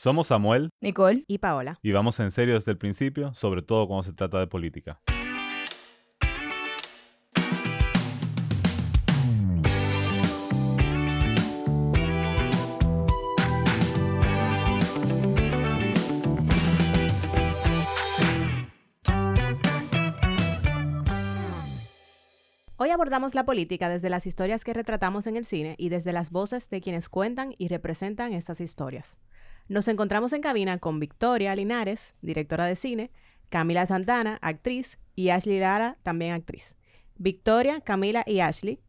Somos Samuel Nicole. y Paola. y vamos en serio desde el principio, sobre todo cuando se trata de política. Hoy abordamos la política desde las historias que retratamos en el cine y desde las voces de quienes cuentan y representan estas historias. Nos encontramos en cabina con Victoria Linares, directora de cine, Camila Santana, actriz, y Ashley Lara, también actriz. Victoria, Camila y Ashley,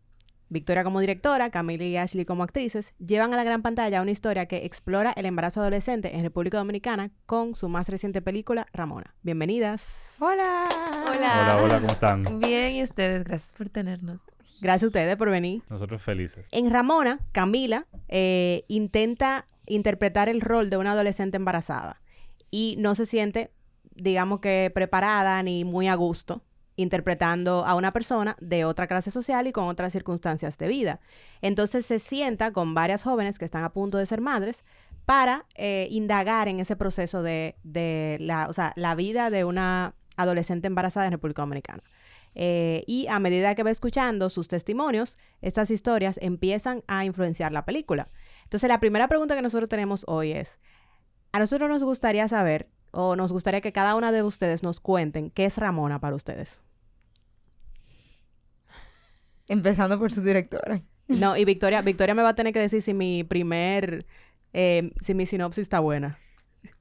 Victoria como directora, Camila y Ashley como actrices, llevan a la gran pantalla una historia que explora el embarazo adolescente en República Dominicana con su más reciente película, Ramona. Bienvenidas. Hola. Hola, hola, ¿cómo están? Bien, y ustedes, gracias por tenernos. Gracias a ustedes por venir. Nosotros felices. En Ramona, Camila eh, intenta interpretar el rol de una adolescente embarazada y no se siente, digamos que preparada ni muy a gusto interpretando a una persona de otra clase social y con otras circunstancias de vida. Entonces se sienta con varias jóvenes que están a punto de ser madres para eh, indagar en ese proceso de, de la, o sea, la vida de una adolescente embarazada en República Dominicana. Eh, y a medida que va escuchando sus testimonios, estas historias empiezan a influenciar la película. Entonces, la primera pregunta que nosotros tenemos hoy es, a nosotros nos gustaría saber, o nos gustaría que cada una de ustedes nos cuenten qué es Ramona para ustedes. Empezando por su directora. No, y Victoria, Victoria me va a tener que decir si mi primer, eh, si mi sinopsis está buena.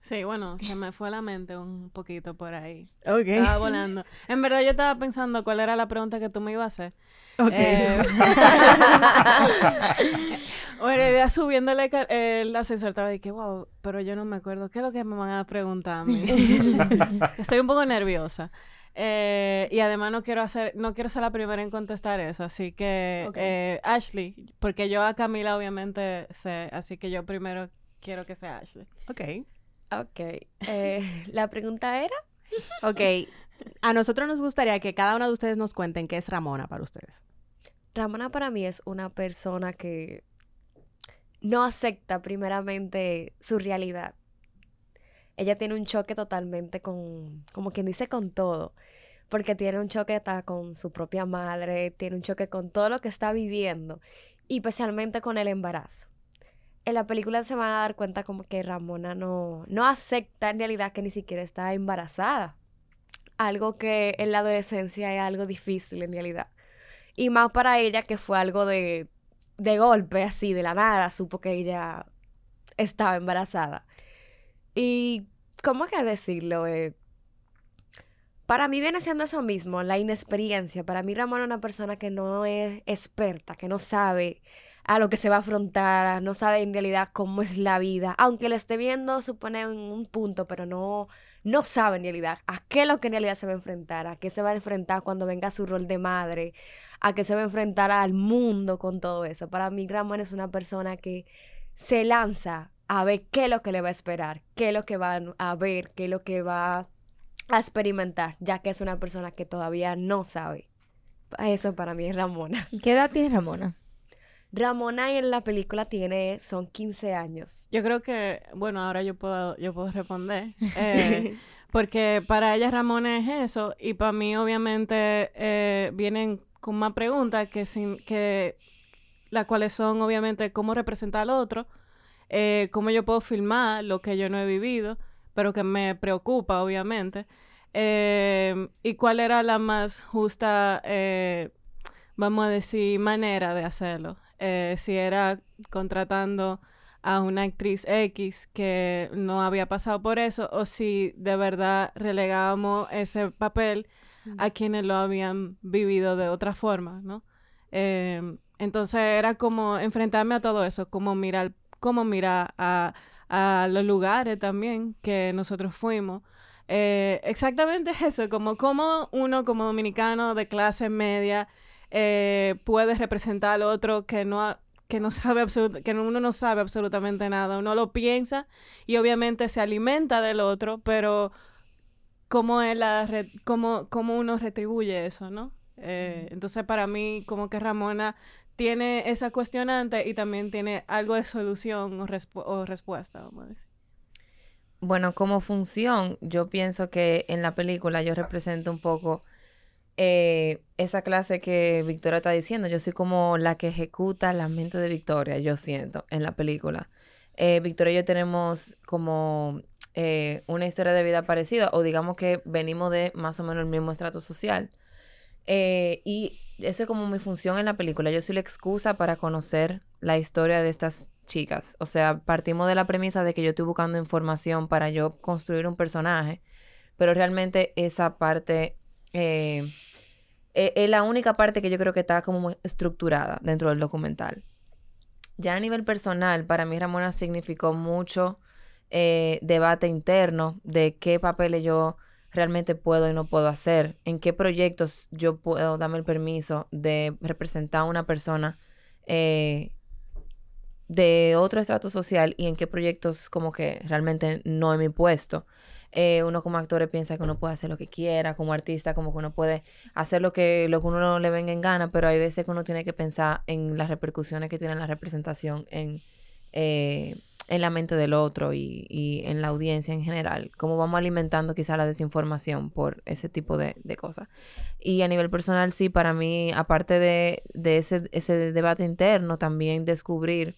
Sí, bueno, se me fue la mente un poquito por ahí. Ok. Estaba volando. En verdad yo estaba pensando cuál era la pregunta que tú me ibas a hacer. Ok. Eh, ya subiéndole ca- el ascensor estaba de que, wow, pero yo no me acuerdo. ¿Qué es lo que me van a preguntar a mí? Estoy un poco nerviosa. Eh, y además no quiero hacer, no quiero ser la primera en contestar eso, así que eh, Ashley, porque yo a Camila obviamente sé, así que yo primero quiero que sea Ashley. ok. Ok. eh, la pregunta era. Ok. A nosotros nos gustaría que cada una de ustedes nos cuenten qué es Ramona para ustedes. Ramona para mí es una persona que no acepta primeramente su realidad. Ella tiene un choque totalmente con, como quien dice, con todo. Porque tiene un choque con su propia madre, tiene un choque con todo lo que está viviendo, y especialmente con el embarazo. En la película se van a dar cuenta como que Ramona no, no acepta en realidad que ni siquiera está embarazada. Algo que en la adolescencia es algo difícil en realidad. Y más para ella que fue algo de, de golpe, así, de la nada, supo que ella estaba embarazada. Y, ¿cómo es que decirlo? Eh, para mí viene siendo eso mismo, la inexperiencia. Para mí Ramón es una persona que no es experta, que no sabe a lo que se va a afrontar, no sabe en realidad cómo es la vida, aunque le esté viendo, supone en un punto, pero no, no sabe en realidad a qué es lo que en realidad se va a enfrentar, a qué se va a enfrentar cuando venga su rol de madre, a qué se va a enfrentar al mundo con todo eso. Para mí Ramón es una persona que se lanza a ver qué es lo que le va a esperar, qué es lo que va a ver, qué es lo que va a experimentar, ya que es una persona que todavía no sabe. Eso para mí es Ramona. ¿Qué edad tiene Ramona? Ramona en la película tiene, son 15 años. Yo creo que, bueno, ahora yo puedo, yo puedo responder. eh, porque para ella Ramona es eso, y para mí obviamente eh, vienen con más preguntas que, sin, que las cuales son obviamente cómo representar al otro, eh, cómo yo puedo filmar lo que yo no he vivido, pero que me preocupa obviamente, eh, y cuál era la más justa, vamos a decir, manera de hacerlo. Si era contratando a una actriz X que no había pasado por eso o si de verdad relegábamos ese papel a quienes lo habían vivido de otra forma, ¿no? Eh, entonces era como enfrentarme a todo eso, como mirar, como mirar a, a los lugares también que nosotros fuimos. Eh, exactamente eso, como cómo uno como dominicano de clase media eh, puede representar al otro que no ha- que no sabe absolut- que uno no sabe absolutamente nada, uno lo piensa y obviamente se alimenta del otro, pero cómo es la cómo, cómo uno retribuye eso, ¿no? Eh, Entonces para mí como que Ramona tiene esa cuestionante y también tiene algo de solución o, respu- o respuesta, vamos a decir. Bueno, como función, yo pienso que en la película yo represento un poco eh, esa clase que Victoria está diciendo. Yo soy como la que ejecuta la mente de Victoria, yo siento, en la película. Eh, Victoria y yo tenemos como eh, una historia de vida parecida, o digamos que venimos de más o menos el mismo estrato social. Y eso es como mi función en la película. Yo soy la excusa para conocer la historia de estas chicas. O sea, partimos de la premisa de que yo estoy buscando información para yo construir un personaje, pero realmente esa parte e- es la única parte que yo creo que está como muy estructurada dentro del documental. Ya a nivel personal, para mí Ramona significó mucho eh, debate interno de qué papeles yo realmente puedo y no puedo hacer, en qué proyectos yo puedo darme el permiso de representar a una persona eh, de otro estrato social y en qué proyectos como que realmente no es mi puesto. Eh, uno como actor piensa que uno puede hacer lo que quiera, como artista como que uno puede hacer lo que, lo que uno no le venga en gana, pero hay veces que uno tiene que pensar en las repercusiones que tiene la representación en, eh, en la mente del otro y, y en la audiencia en general, cómo vamos alimentando quizá la desinformación por ese tipo de, de cosas. Y a nivel personal, sí, para mí, aparte de, de ese, ese debate interno, también descubrir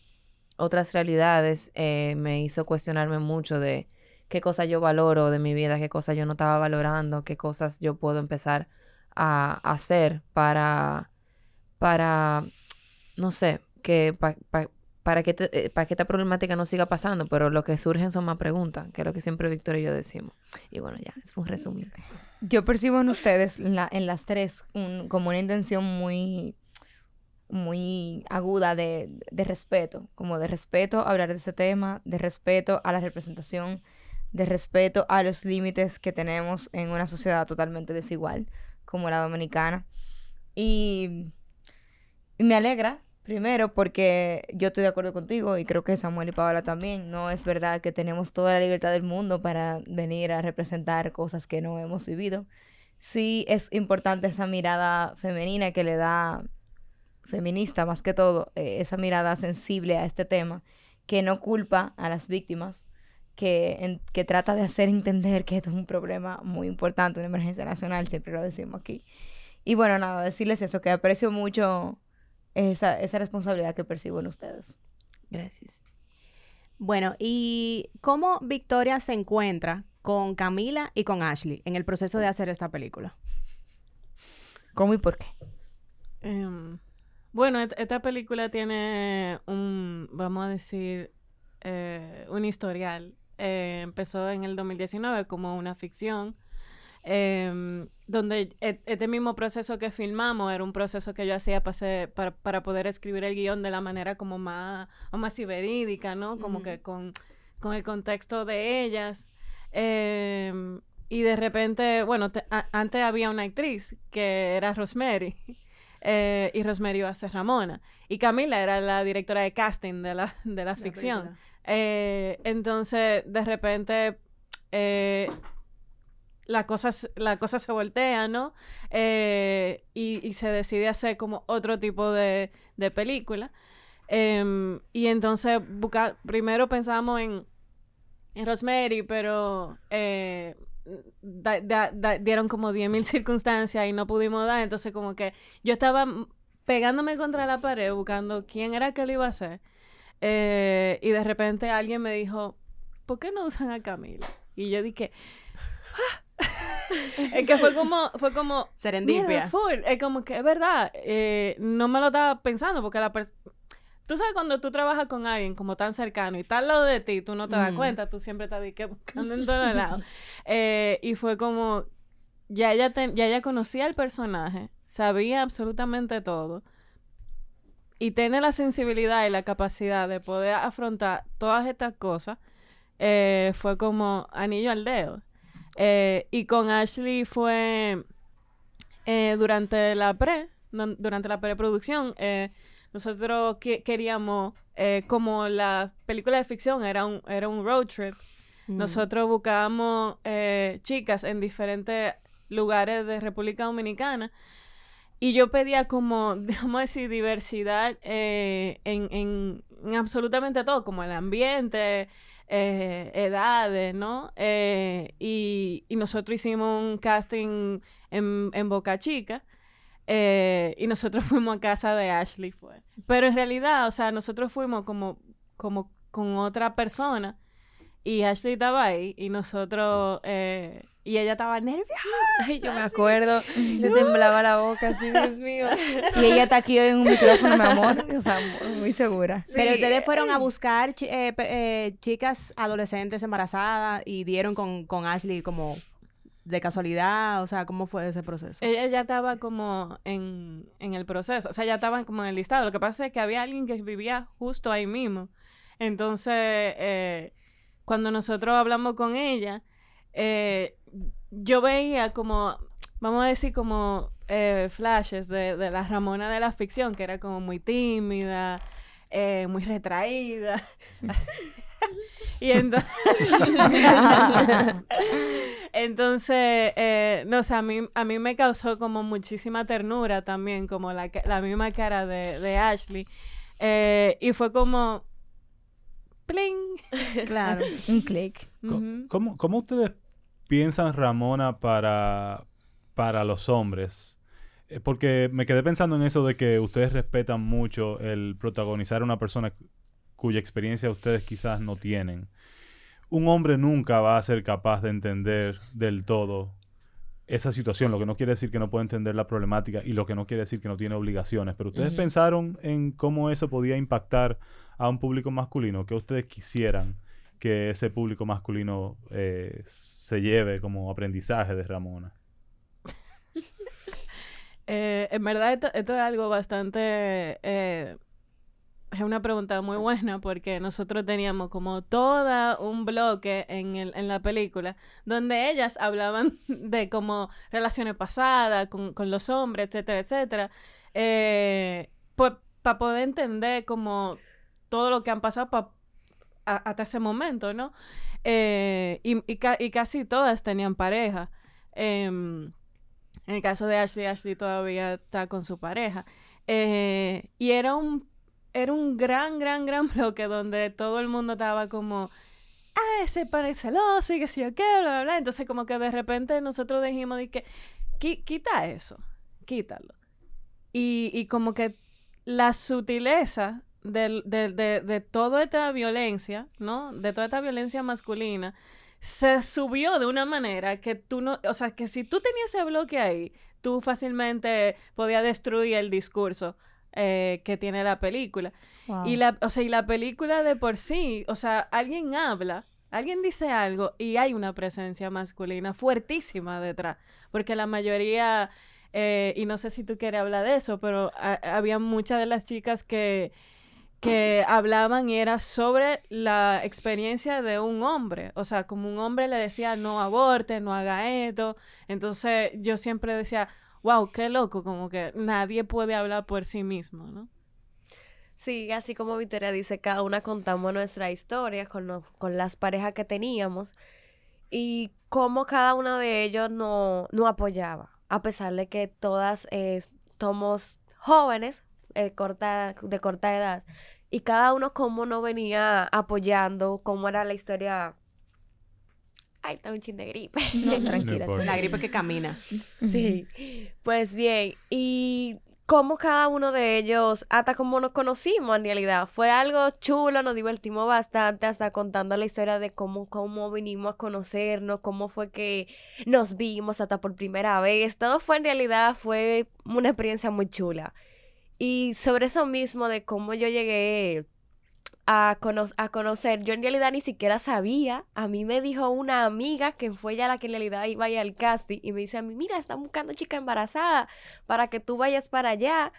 otras realidades eh, me hizo cuestionarme mucho de qué cosas yo valoro de mi vida, qué cosas yo no estaba valorando, qué cosas yo puedo empezar a, hacer para, para, no sé, que pa- pa- para, que te- eh, para que esta problemática no siga pasando, pero lo que surgen son más preguntas, que es lo que siempre Víctor y yo decimos. Y bueno, ya, es un resumen. Yo percibo en ustedes, en las tres, un- como una intención muy, muy aguda de, de respeto, como de respeto a hablar de ese tema, de respeto a la representación, de respeto a los límites que tenemos en una sociedad totalmente desigual como la dominicana. Y, y me alegra, primero, porque yo estoy de acuerdo contigo y creo que Samuel y Paola también. No es verdad que tenemos toda la libertad del mundo para venir a representar cosas que no hemos vivido. Sí es importante esa mirada femenina que le da, feminista más que todo, eh, esa mirada sensible a este tema, que no culpa a las víctimas, que, en- que trata de hacer entender que esto es un problema muy importante, una emergencia nacional, siempre lo decimos aquí. Y bueno, nada, decirles eso, que aprecio mucho esa, esa responsabilidad que percibo en ustedes. Gracias. Bueno, ¿y cómo Victoria se encuentra con Camila y con Ashley en el proceso de hacer esta película? ¿Cómo y por qué? Em, bueno, esta película tiene un, vamos a decir, eh, un historial. Eh, empezó en el 2019 como una ficción, em, donde e- este mismo proceso que filmamos era un proceso que yo hacía para, para poder escribir el guion de la manera como más, o más verídica, ¿no? Como que con, con el contexto de ellas. Em, y de repente, bueno, te- a- antes había una actriz que era Rosemary. Eh, y Rosemary iba a ser Ramona. Y Camila era la directora de casting de la, de la ficción. Eh, entonces, de repente, eh, la, cosa, la cosa se voltea, ¿no? Y, y se decide hacer como otro tipo de, de película. Em, y entonces, busca- primero pensamos en, en Rosemary, pero da- da- da- dieron como 10.000 circunstancias y no pudimos dar. Entonces, como que yo estaba pegándome contra la pared buscando quién era que lo iba a hacer. Eh, y de repente alguien me dijo, ¿por qué no usan a Camila? Y yo dije, "Ah". es que fue como, fue como, Serendipia. Full. Es como que es verdad. eh, no me lo estaba pensando porque la persona. Tú sabes cuando tú trabajas con alguien como tan cercano y está al lado de ti, tú no te das Mm. cuenta, tú siempre estás que buscando en todos lados. Eh, y fue como, ya ella, ten- ya ella conocía el personaje, sabía absolutamente todo. Y tiene la sensibilidad y la capacidad de poder afrontar todas estas cosas. eh, fue como anillo al dedo. Eh, y con Ashley fue eh, durante la pre, durante la preproducción, eh, nosotros que- queríamos, eh, como la película de ficción era un, era un road trip, Mm. nosotros buscábamos eh, chicas en diferentes lugares de República Dominicana y yo pedía como, digamos decir, diversidad eh, en, en- en absolutamente todo, como el ambiente, eh, edades, ¿no? Eh, y, y nosotros hicimos un casting en, en Boca Chica. Eh, y nosotros fuimos a casa de Ashley, fue. Pero en realidad, o sea, nosotros fuimos como, como con otra persona. Y Ashley estaba ahí. Y nosotros... eh, y ella estaba nerviosa. Ay, yo me acuerdo. Le temblaba la boca así, Dios mío. Y ella está aquí hoy en un micrófono, mi amor. O sea, muy, segura. Pero ustedes fueron a buscar eh, eh, chicas adolescentes embarazadas y dieron con, con Ashley como de casualidad, o sea, ¿cómo fue ese proceso? Ella ya estaba como en, en el proceso, o sea, ya estaban como en el listado. Lo que pasa es que había alguien que vivía justo ahí mismo. Entonces, eh, cuando nosotros hablamos con ella, eh, yo veía como, vamos a decir, como eh, flashes de, de la Ramona de la ficción, que era como muy tímida, muy retraída. y entonces... Entonces, eh, no sé, a mí, a mí me causó como muchísima ternura también, como la, la misma cara de, de Ashley. Eh, y fue como... ¡Pling! Claro. Un clic. ¿Cómo, cómo ustedes piensan, Ramona, para, para los hombres? Eh, Porque me quedé pensando en eso de que ustedes respetan mucho el protagonizar a una persona cuya experiencia ustedes quizás no tienen. Un hombre nunca va a ser capaz de entender del todo esa situación, lo que no quiere decir que no puede entender la problemática y lo que no quiere decir que no tiene obligaciones. Pero ustedes pensaron en cómo eso podía impactar a un público masculino, que ustedes quisieran que ese público masculino eh, se lleve como aprendizaje de Ramona. Eh, en verdad, esto, esto es algo bastante... eh, es una pregunta muy buena porque nosotros teníamos como todo un bloque en, el, en la película donde ellas hablaban de como relaciones pasadas con, con los hombres, etcétera, etcétera. Eh, pues para poder entender como todo lo que han pasado pa- a- hasta ese momento, ¿no? Eh, y, y ca- y casi todas tenían pareja. Em, en el caso de Ashley, Ashley todavía está con su pareja. Eh, y era un, era un gran, gran, gran bloque donde todo el mundo estaba como, ah, ese pan celoso y que sí o qué, bla, bla, bla. Entonces como que de repente nosotros dijimos de que, "Qui- quita eso, quítalo. Y, y como que la sutileza del- de, de, de toda esta violencia, ¿no? De toda esta violencia masculina, se subió de una manera que tú no, o sea, que si tú tenías ese bloque ahí, tú fácilmente podías destruir el discurso eh, que tiene la película. Y la, o sea, y la película de por sí, o sea, alguien habla, alguien dice algo y hay una presencia masculina fuertísima detrás, porque la mayoría, eh, y no sé si tú quieres hablar de eso, pero ha- había muchas de las chicas que que hablaban y era sobre la experiencia de un hombre, o sea, como un hombre le decía no aborte, no haga esto, entonces yo siempre decía, wow, qué loco, como que nadie puede hablar por sí mismo, ¿no? Sí, así como Victoria dice, cada una contamos nuestra historia con, con las parejas que teníamos y cómo cada uno de ellos no, no apoyaba, a pesar de que todas eh, somos jóvenes eh, corta, de corta edad y cada uno cómo no venía apoyando, cómo era la historia. Ay, está un chin de gripe. No, tranquila. La gripe que camina. Sí, pues bien, y cómo cada uno de ellos, hasta como nos conocimos en realidad, fue algo chulo, nos divertimos bastante, hasta contando la historia de cómo, cómo vinimos a conocernos, cómo fue que nos vimos hasta por primera vez, todo fue en realidad, fue una experiencia muy chula. Y sobre eso mismo de cómo yo llegué a, cono- a conocer, yo en realidad ni siquiera sabía, a mí me dijo una amiga que fue ella la que en realidad iba a ir al casting y me dice a mí, mira, están buscando chica embarazada para que tú vayas para allá.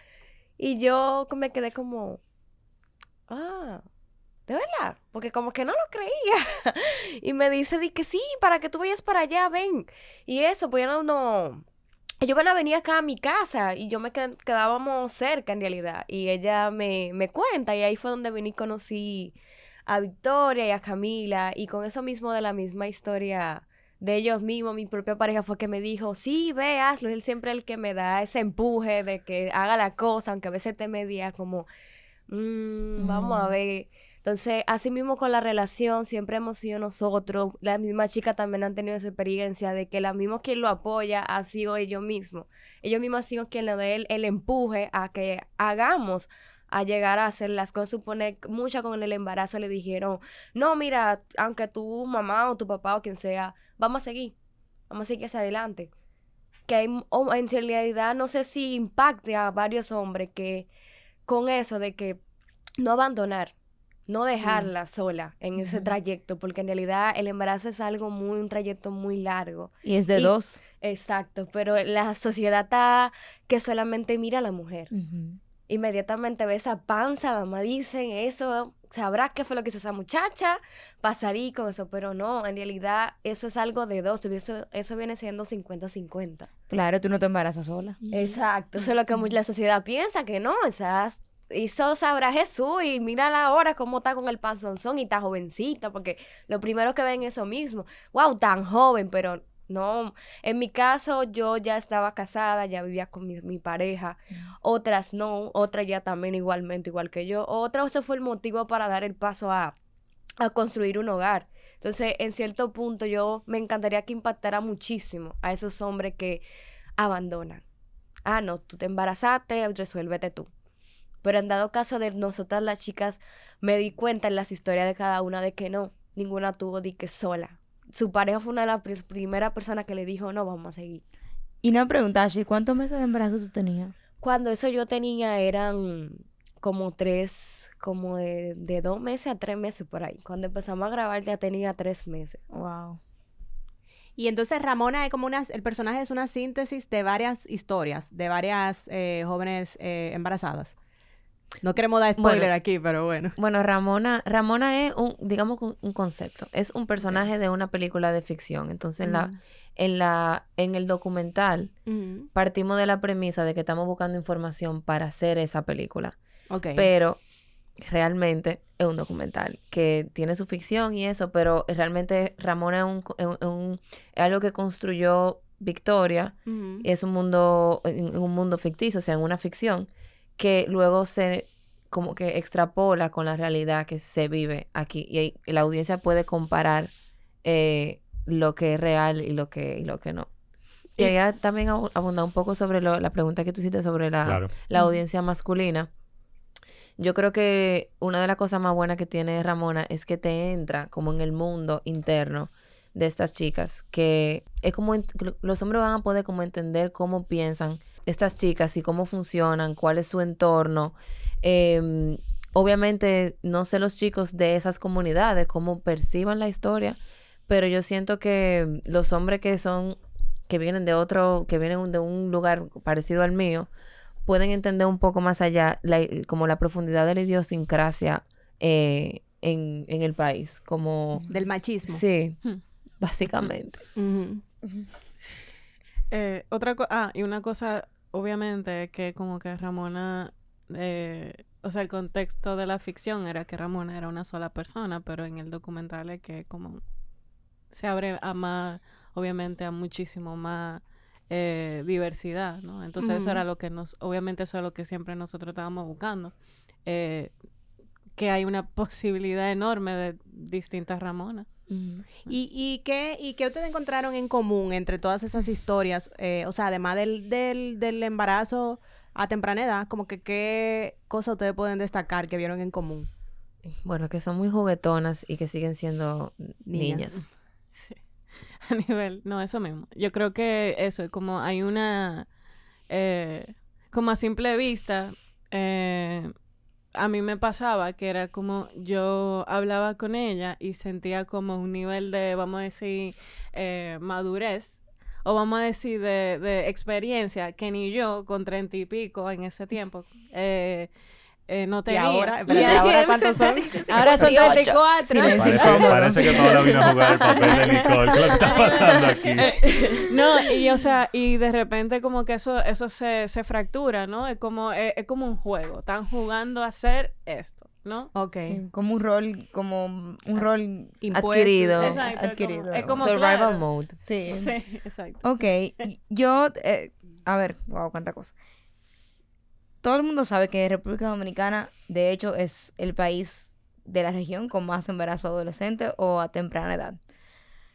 Y yo me quedé como, ah, ¿de verdad? Porque como que no lo creía. y me dice, di que sí, para que tú vayas para allá, ven. Y eso, pues yo no, no, ellos van a venir acá a mi casa y yo me qued- quedábamos cerca en realidad. Y ella me, me cuenta y ahí fue donde vine y conocí a Victoria y a Camila y con eso mismo de la misma historia de ellos mismos, mi propia pareja fue que me dijo, sí, ve, hazlo. Él siempre el que me da ese empuje de que haga la cosa, aunque a veces te media como, "Mm, vamos a Mm. ver. Entonces, así mismo con la relación, siempre hemos sido nosotros, las mismas chicas también han tenido esa experiencia de que la misma quien lo apoya ha sido ellos mismos. Ellos mismos han sido quien le da el, el empuje a que hagamos a llegar a hacer las cosas. Supone que muchas con el embarazo le dijeron, no, mira, aunque tu mamá o tu papá o quien sea, vamos a seguir, vamos a seguir hacia adelante. Que hay- o en realidad no sé si impacte a varios hombres que con eso de que no abandonar, no dejarla sola en ese trayecto, porque en realidad el embarazo es algo muy, un trayecto muy largo. Y es de Y- dos. Exacto, pero la sociedad está que solamente mira a la mujer. Inmediatamente ve esa panza, dama dicen eso, sabrá qué fue lo que hizo esa muchacha, pasarí con eso, pero no, en realidad eso es algo de dos, eso, eso viene siendo 50-50. Claro, tú no te embarazas sola. Exacto, eso es lo que mucha la sociedad piensa, que no, esas hizo sabrá Jesús y mírala ahora cómo está con el panzonzón y está jovencita, porque lo primero que ven es eso mismo, wow, tan joven, pero no, en mi caso yo ya estaba casada, ya vivía con mi, mi pareja, otras no, otras ya también igualmente igual que yo, otras ese fue el motivo para dar el paso a, a construir un hogar. Entonces, en cierto punto yo me encantaría que impactara muchísimo a esos hombres que abandonan. Ah, no, tú te embarazaste, resuélvete tú. Pero en dado caso de nosotras las chicas, me di cuenta en las historias de cada una de que no, ninguna tuvo di que sola. Su pareja fue una de las primeras personas que le dijo, no, vamos a seguir. Y no preguntaste, ¿cuántos meses de embarazo tú tenías? Cuando eso yo tenía eran como tres, como de, de dos meses a tres meses por ahí. Cuando empezamos a grabar ya tenía tres meses. Wow. Y entonces Ramona es como una, el personaje es una síntesis de varias historias, de varias eh, jóvenes eh, embarazadas. No queremos dar spoiler Bueno. aquí, pero bueno. Bueno, Ramona, Ramona es un, digamos, un, concepto. Es un personaje de una película de ficción. Entonces, en la, en la, en el documental, Ujú. partimos de la premisa de que estamos buscando información para hacer esa película. Ok. Pero realmente es un documental que tiene su ficción y eso, pero realmente Ramona es, un, es un- es algo que construyó Victoria Ujú. es un mundo, un mundo ficticio, o sea, en una ficción, que luego se como que extrapola con la realidad que se vive aquí. Y, la audiencia puede comparar eh, lo que es real y lo que, y lo que no. Quería también abu- abundar un poco sobre lo- la pregunta que tú hiciste sobre la, Claro. la audiencia masculina. Yo creo que una de las cosas más buenas que tiene Ramona es que te entra como en el mundo interno de estas chicas, que es como los hombres van a poder como entender cómo piensan estas chicas y cómo funcionan, cuál es su entorno. Em, obviamente no sé los chicos de esas comunidades cómo perciban la historia, pero yo siento que los hombres que son que vienen de otro, que vienen de un lugar parecido al mío, pueden entender un poco más allá, la- como la profundidad de la idiosincrasia eh, en, en el país, como... Del machismo. Sí, Hmm. básicamente. Ujú. Eh, otra cosa, ah, y una cosa, obviamente, que como que Ramona, eh, o sea, el contexto de la ficción era que Ramona era una sola persona, pero en el documental es que como se abre a más, obviamente, a muchísimo más eh, diversidad, ¿no? Entonces eso era lo que nos, obviamente eso es lo que siempre nosotros estábamos buscando, eh, que hay una posibilidad enorme de distintas Ramonas. Mm. ¿Y, y, qué, ¿Y qué ustedes encontraron en común entre todas esas historias? Eh, o sea, además del, del, del embarazo a temprana edad, como que qué cosas ustedes pueden destacar que vieron en común. Bueno, que son muy juguetonas y que siguen siendo Niñas. niñas. Sí. A nivel, no, eso mismo. Yo creo que eso, como hay una, eh, como a simple vista, eh, a mí me pasaba que era como yo hablaba con ella y sentía como un nivel de, vamos a decir, eh, madurez. O vamos a decir de, de experiencia que ni yo con treinta y pico en ese tiempo eh, eh, no Y tenía. ahora, espérate, ¿ahora cuántos son? Ahora son 34. Silencio Parece, incómodo. parece que Paola vino a jugar el papel de Nicole. ¿Qué es lo que está pasando aquí? No, y o sea, y de repente como que eso, eso se, se fractura, ¿no? Es como, es, es como un juego. Están jugando a hacer esto, ¿no? Ok. Sí, como un rol, como un rol Impuesto. Adquirido. Exacto, es como- adquirido. es como- Survival claro. mode. Sí. Sí, exacto. Ok, yo, eh, a ver, wow, cuánta cosa. Todo el mundo sabe que República Dominicana, de hecho, es el país de la región con más embarazo adolescente o a temprana edad.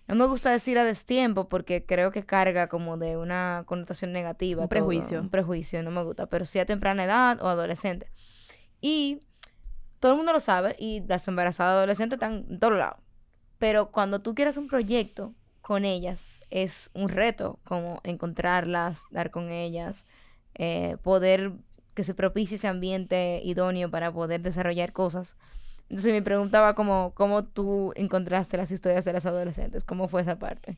No me gusta decir a destiempo porque creo que carga como de una connotación negativa. Un todo, prejuicio. Un prejuicio, no me gusta. Pero sí a temprana edad o adolescente. Y todo el mundo lo sabe y las embarazadas adolescentes están en todos lados. Pero cuando tú quieres un proyecto con ellas, es un reto como encontrarlas, dar con ellas, eh, poder que se propicie ese ambiente idóneo para poder desarrollar cosas. Entonces me preguntaba como, cómo tú encontraste las historias de las adolescentes, cómo fue esa parte.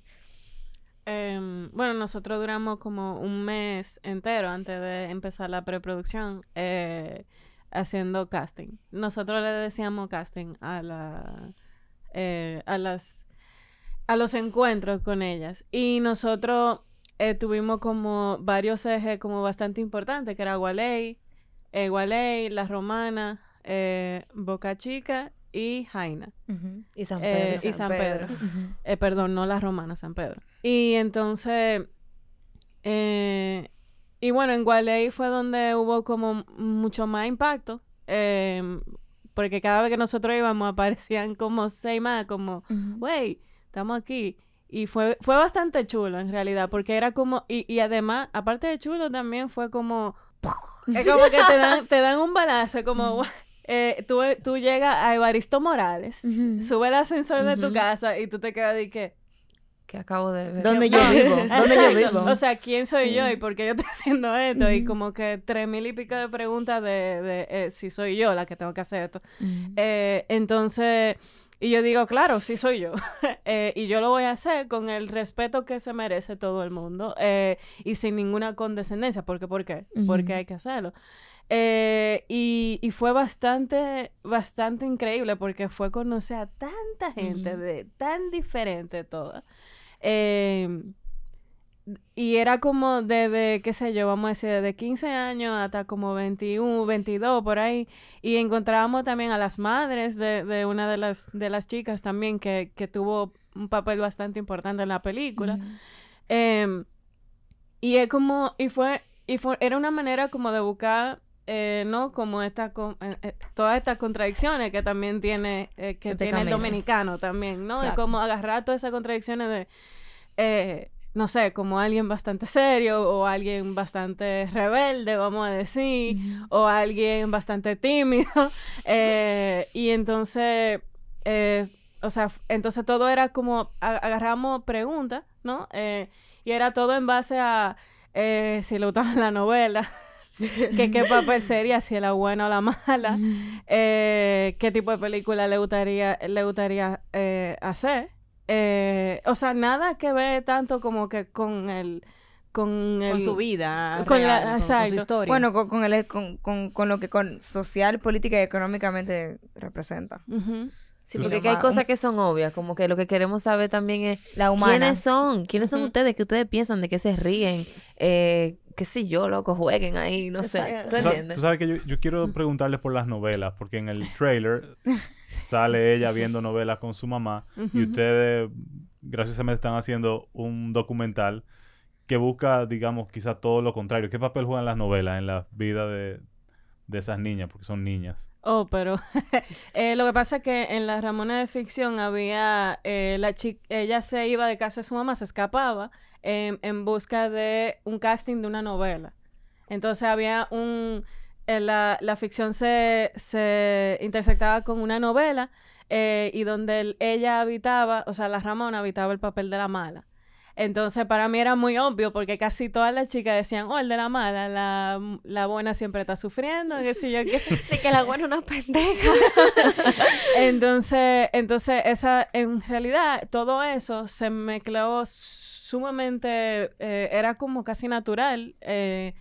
Em, bueno, nosotros duramos como un mes entero antes de empezar la preproducción eh, haciendo casting. Nosotros le decíamos casting a la eh, a las a los encuentros con ellas y nosotros eh, tuvimos como varios ejes como bastante importantes que era Gualey, eh, Gualey, La Romana, eh, Boca Chica y Jaina. Y San Eh, Pedro. y San Pedro. Eh, perdón, no la romana, San Pedro. Y entonces, eh, y bueno, en Gualey fue donde hubo como mucho más impacto, eh, porque cada vez que nosotros íbamos aparecían como seis más, como, wey, estamos aquí. Y fue, fue bastante chulo en realidad, porque era como, y, y además, aparte de chulo, también fue como, es como que te dan, te dan un balazo, como, eh, tú, tú llegas a Evaristo Morales, Ujú. sube el ascensor de tu casa y tú te quedas de que... Que acabo de ver. ¿Dónde yo vivo? ¿Dónde yo vivo? O sea, ¿quién soy yo y por qué yo estoy haciendo esto? Y como que tres mil y pico de preguntas de, de eh, si soy yo la que tengo que hacer esto. Eh, entonces, y yo digo, claro, sí soy yo. Eh, y yo lo voy a hacer con el respeto que se merece todo el mundo eh, y sin ninguna condescendencia. ¿Por qué? ¿Por qué? Porque hay que hacerlo. Eh, y, y fue bastante, bastante increíble porque fue conocer a tanta gente de tan diferente toda. Y era como desde, qué sé yo, vamos a decir, desde 15 años hasta como 21, 22, por ahí. Y encontrábamos también a las madres de, de una de las, de las chicas también que, que tuvo un papel bastante importante en la película. Em, y es como, y fue, y fue, era una manera como de buscar, eh, ¿no? Como esta, con- eh, eh, todas estas contradicciones que también tiene, eh, que Este tiene el dominicano también, ¿no? Y Claro. como agarrar todas esas contradicciones de, eh, no sé, como alguien bastante serio o alguien bastante rebelde, vamos a decir, o alguien bastante tímido. eh, y entonces, eh, o sea, entonces todo era como, agarramos preguntas, ¿no? Eh, y era todo en base a eh, si le gustaba la novela, que qué papel sería, si era buena o la mala, eh, qué tipo de película le gustaría, le gustaría eh, hacer. Eh, o sea, nada que ver tanto como que con el... Con, el, Con su vida. con la- real, con- con, exacto. su historia. Bueno, con, con el, con, con, con lo que con social, política y económicamente representa. Ujú. Sí, porque que hay cosas que son obvias, como que lo que queremos saber también es La humana. quiénes son, quiénes son ustedes, que ustedes piensan, de qué se ríen, eh, qué sé yo, loco, jueguen ahí, no sé. ¿tú entiendes? Tú sabes que yo, yo quiero preguntarles por las novelas, porque en el trailer sale ella viendo novelas con su mamá y ustedes, graciosamente, están haciendo un documental que busca, digamos, quizá todo lo contrario. ¿Qué papel juegan las novelas en la vida de, de esas niñas? Porque son niñas. Oh, pero eh, lo que pasa es que en la Ramona de ficción había eh, la chica, ella se iba de casa de su mamá, se escapaba em, en busca de un casting de una novela. Entonces había un, eh, la, la ficción se, se intersectaba con una novela eh, y donde el- ella habitaba, o sea, la Ramona habitaba el papel de la mala. Entonces, para mí era muy obvio porque casi todas las chicas decían, oh, el de la mala, la, la buena siempre está sufriendo, qué sé yo qué. De que la buena es una pendeja. Entonces, entonces esa, en realidad, todo eso se mezcló sumamente, eh, era como casi natural, eh,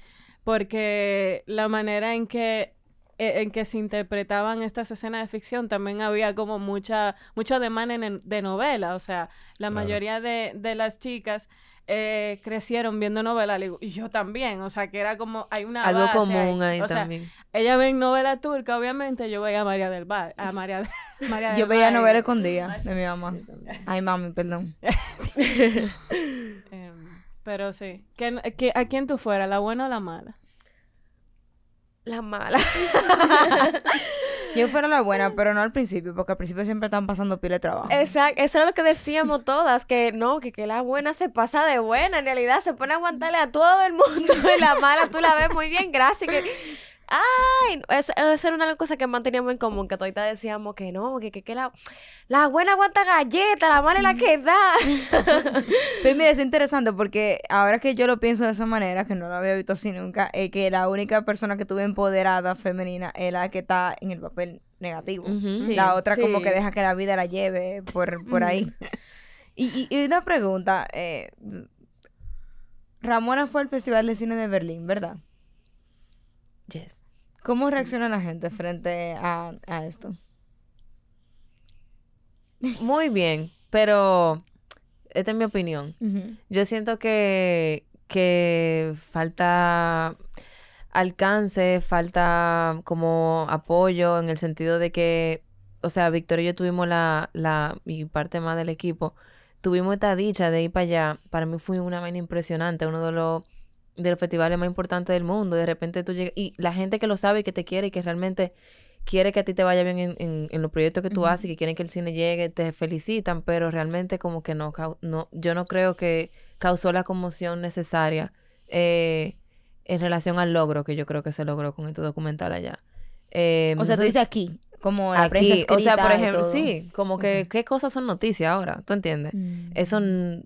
porque la manera en que en que se interpretaban estas escenas de ficción también había como mucha mucha demanda en- de novela, o sea, la Claro. mayoría de, de las chicas eh, crecieron viendo novelas y yo también, o sea, que era como hay una Algo base común ahí o sea, también. ella ve novela turca, obviamente, yo veía a María del Bar, a María, de- María del Yo veía novela escondida de mi mamá. Ay, mami, perdón. Em, pero sí. ¿Quién- qui- ¿A quién tú fueras, la buena o la mala? La mala. Yo fuera la buena, pero no al principio, porque al principio siempre están pasando pila de trabajo. Exacto, eso es lo que decíamos todas, que no, que, que la buena se pasa de buena, en realidad se pone a aguantarle a todo el mundo y la mala tú la ves muy bien, gracias. Que... Ay, eso, eso era una cosa que manteníamos en común, que todavía decíamos que no, que, que, que la, la buena aguanta galleta, la mala es la que da. Pero mira, es interesante porque ahora que yo lo pienso de esa manera, que no lo había visto así nunca, es que la única persona que tuve empoderada femenina es la que está en el papel negativo. Sí. la otra como que deja que la vida la lleve por, por ahí. y, y- y una pregunta, eh, Ramona fue al Festival de Cine de Berlín, ¿verdad? Yes. ¿Cómo reacciona la gente frente a, a esto? Muy bien, pero esta es mi opinión. Yo siento que, que falta alcance, falta como apoyo en el sentido de que, o sea, Victoria y yo tuvimos la, la, y parte más del equipo, tuvimos esta dicha de ir para allá. Para mí fue una vaina impresionante, uno de los, de los festivales más importantes del mundo. De repente tú llegas, y la gente que lo sabe y que te quiere y que realmente quiere que a ti te vaya bien en, en, en los proyectos que tú Ujú. haces y que quieren que el cine llegue, te felicitan, pero realmente como que no, no yo no creo que causó la conmoción necesaria eh, en relación al logro que yo creo que se logró con este documental allá. Eh, O sea, tú dices aquí, como la prensa aquí, o sea, por ejemplo, sí, como que qué cosas son noticias ahora, ¿tú entiendes? Mm. Eso n-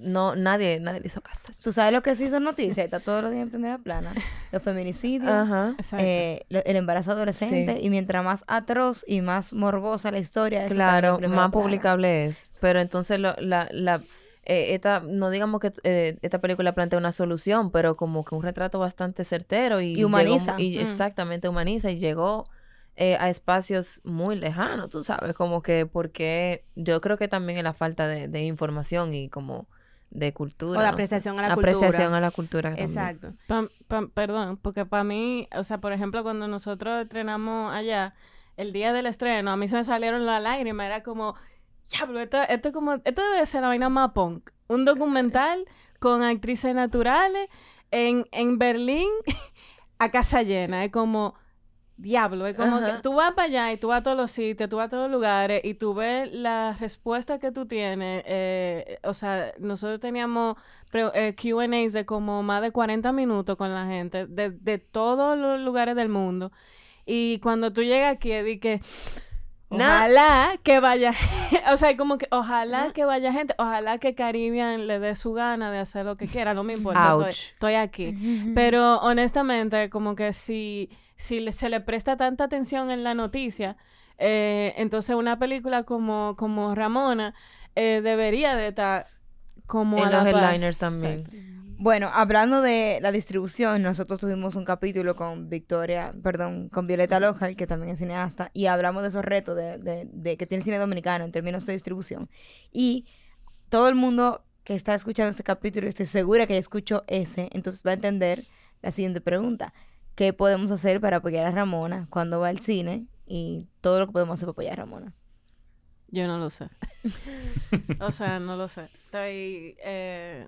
no, nadie, nadie le hizo caso. ¿Tú sabes lo que se hizo noticia? Está todos los días en primera plana. Los feminicidios, Ajá. Eh, lo- el embarazo adolescente. Sí. Y mientras más atroz y más morbosa la historia, en Claro, más plana. publicable es. Pero entonces lo- la, la, eh, esta, no digamos que eh, esta película plantea una solución, pero como que un retrato bastante certero y, Y humaniza. llegó mu- y Mm. exactamente humaniza y llegó eh, a espacios muy lejanos, tú sabes, como que porque yo creo que también es la falta de, de información y como de cultura. O de no sé. apreciación a la Apreciación cultura. a la cultura. también. Exacto. Pa- pa- perdón, porque para mí, o sea, por ejemplo, cuando nosotros estrenamos allá, el día del estreno, a mí se me salieron las lágrimas, era como, diablo, esto, esto, es como, esto debe ser la vaina más punk. Un documental con actrices naturales en, en Berlín a casa llena, es como... Diablo, es como Ajá. que tú vas para allá y tú vas a todos los sitios, tú vas a todos los lugares y tú ves la respuesta que tú tienes. eh, o sea, nosotros teníamos eh, QAs de como más de 40 minutos con la gente de, de todos los lugares del mundo. Y cuando tú llegas aquí, di que Ojalá que vaya, o sea, como que ojalá que vaya gente, ojalá que Caribbean le dé su gana de hacer lo que quiera, no me importa, estoy, estoy aquí. Pero honestamente, como que si, si se le presta tanta atención en la noticia, eh, entonces una película como, como Ramona eh, debería de estar como En a la los par. headliners también. Exacto. Bueno, hablando de la distribución, nosotros tuvimos un capítulo con Victoria, perdón, con Violeta Lojar, que también es cineasta, y hablamos de esos retos de, de- de que tiene el cine dominicano en términos de distribución. Y todo el mundo que está escuchando este capítulo, estoy segura que ya escuchó ese, entonces va a entender la siguiente pregunta. ¿Qué podemos hacer para apoyar a Ramona cuando va al cine? Y todo lo que podemos hacer para apoyar a Ramona. Yo no lo sé. o sea, no lo sé. Estoy... eh,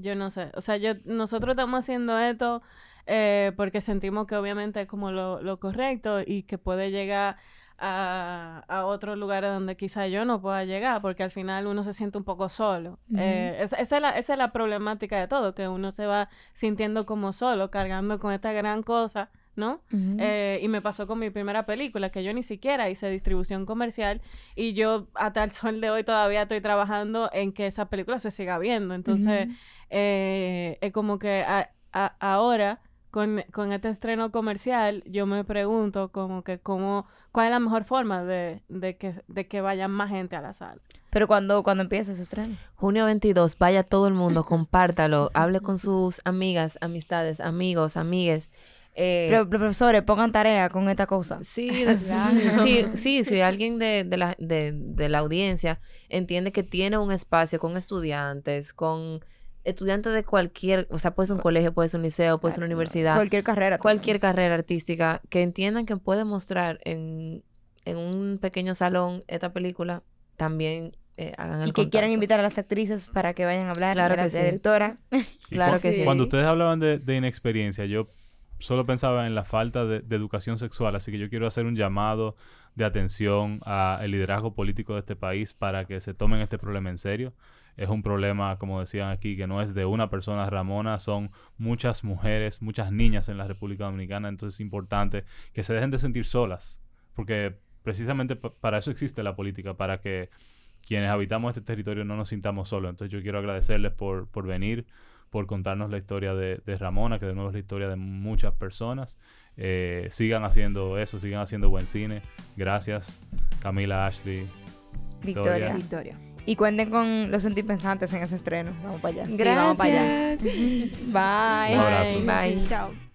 yo no sé. O sea, yo, nosotros estamos haciendo esto eh, porque sentimos que obviamente es como lo, lo correcto y que puede llegar a, a otros lugares donde quizá yo no pueda llegar, porque al final uno se siente un poco solo. Eh, esa, esa es la, esa es la problemática de todo, que uno se va sintiendo como solo, cargando con esta gran cosa, ¿no? Eh, y me pasó con mi primera película, que yo ni siquiera hice distribución comercial y yo hasta el sol de hoy todavía estoy trabajando en que esa película se siga viendo. Entonces, eh, es como que a- a- ahora, con, con este estreno comercial, yo me pregunto como que cómo, cuál es la mejor forma de, de que, de que vaya más gente a la sala. Pero cuando, cuando empieza ese estreno. Junio 22, vaya todo el mundo, compártalo, hable con sus amigas, amistades, amigos, amigues. Eh, Pero, profesores, pongan tarea con esta cosa. Sí, de- sí, sí, si alguien de, de la, de, de la audiencia entiende que tiene un espacio con estudiantes, con estudiantes de cualquier, o sea, puede ser un colegio, puede ser un liceo, puede ser una universidad, Cualquier carrera. también. cualquier carrera artística, que entiendan que puede mostrar en, en un pequeño salón esta película, también eh, hagan el Y que quieran invitar a las actrices para que vayan a hablar. Claro a la sí. directora. Claro que sí. Cuando ustedes hablaban de, de inexperiencia, yo solo pensaba en la falta de, educación sexual, así que yo quiero hacer un llamado de atención al liderazgo político de este país para que se tomen este problema en serio. Es un problema, como decían aquí, que no es de una persona, Ramona, son muchas mujeres, muchas niñas en la República Dominicana, entonces es importante que se dejen de sentir solas, porque precisamente pa- para eso existe la política, para que quienes habitamos este territorio no nos sintamos solos. Entonces yo quiero agradecerles por, por venir, por contarnos la historia de, de Ramona, que de nuevo es la historia de muchas personas. Eh, sigan haciendo eso, sigan haciendo buen cine. Gracias, Camila, Ashley. Victoria. Victoria. Y cuenten con los sentipensantes en ese estreno. Vamos para allá. Sí, vamos para allá. Gracias. Bye. Un abrazo. Bye. Chao.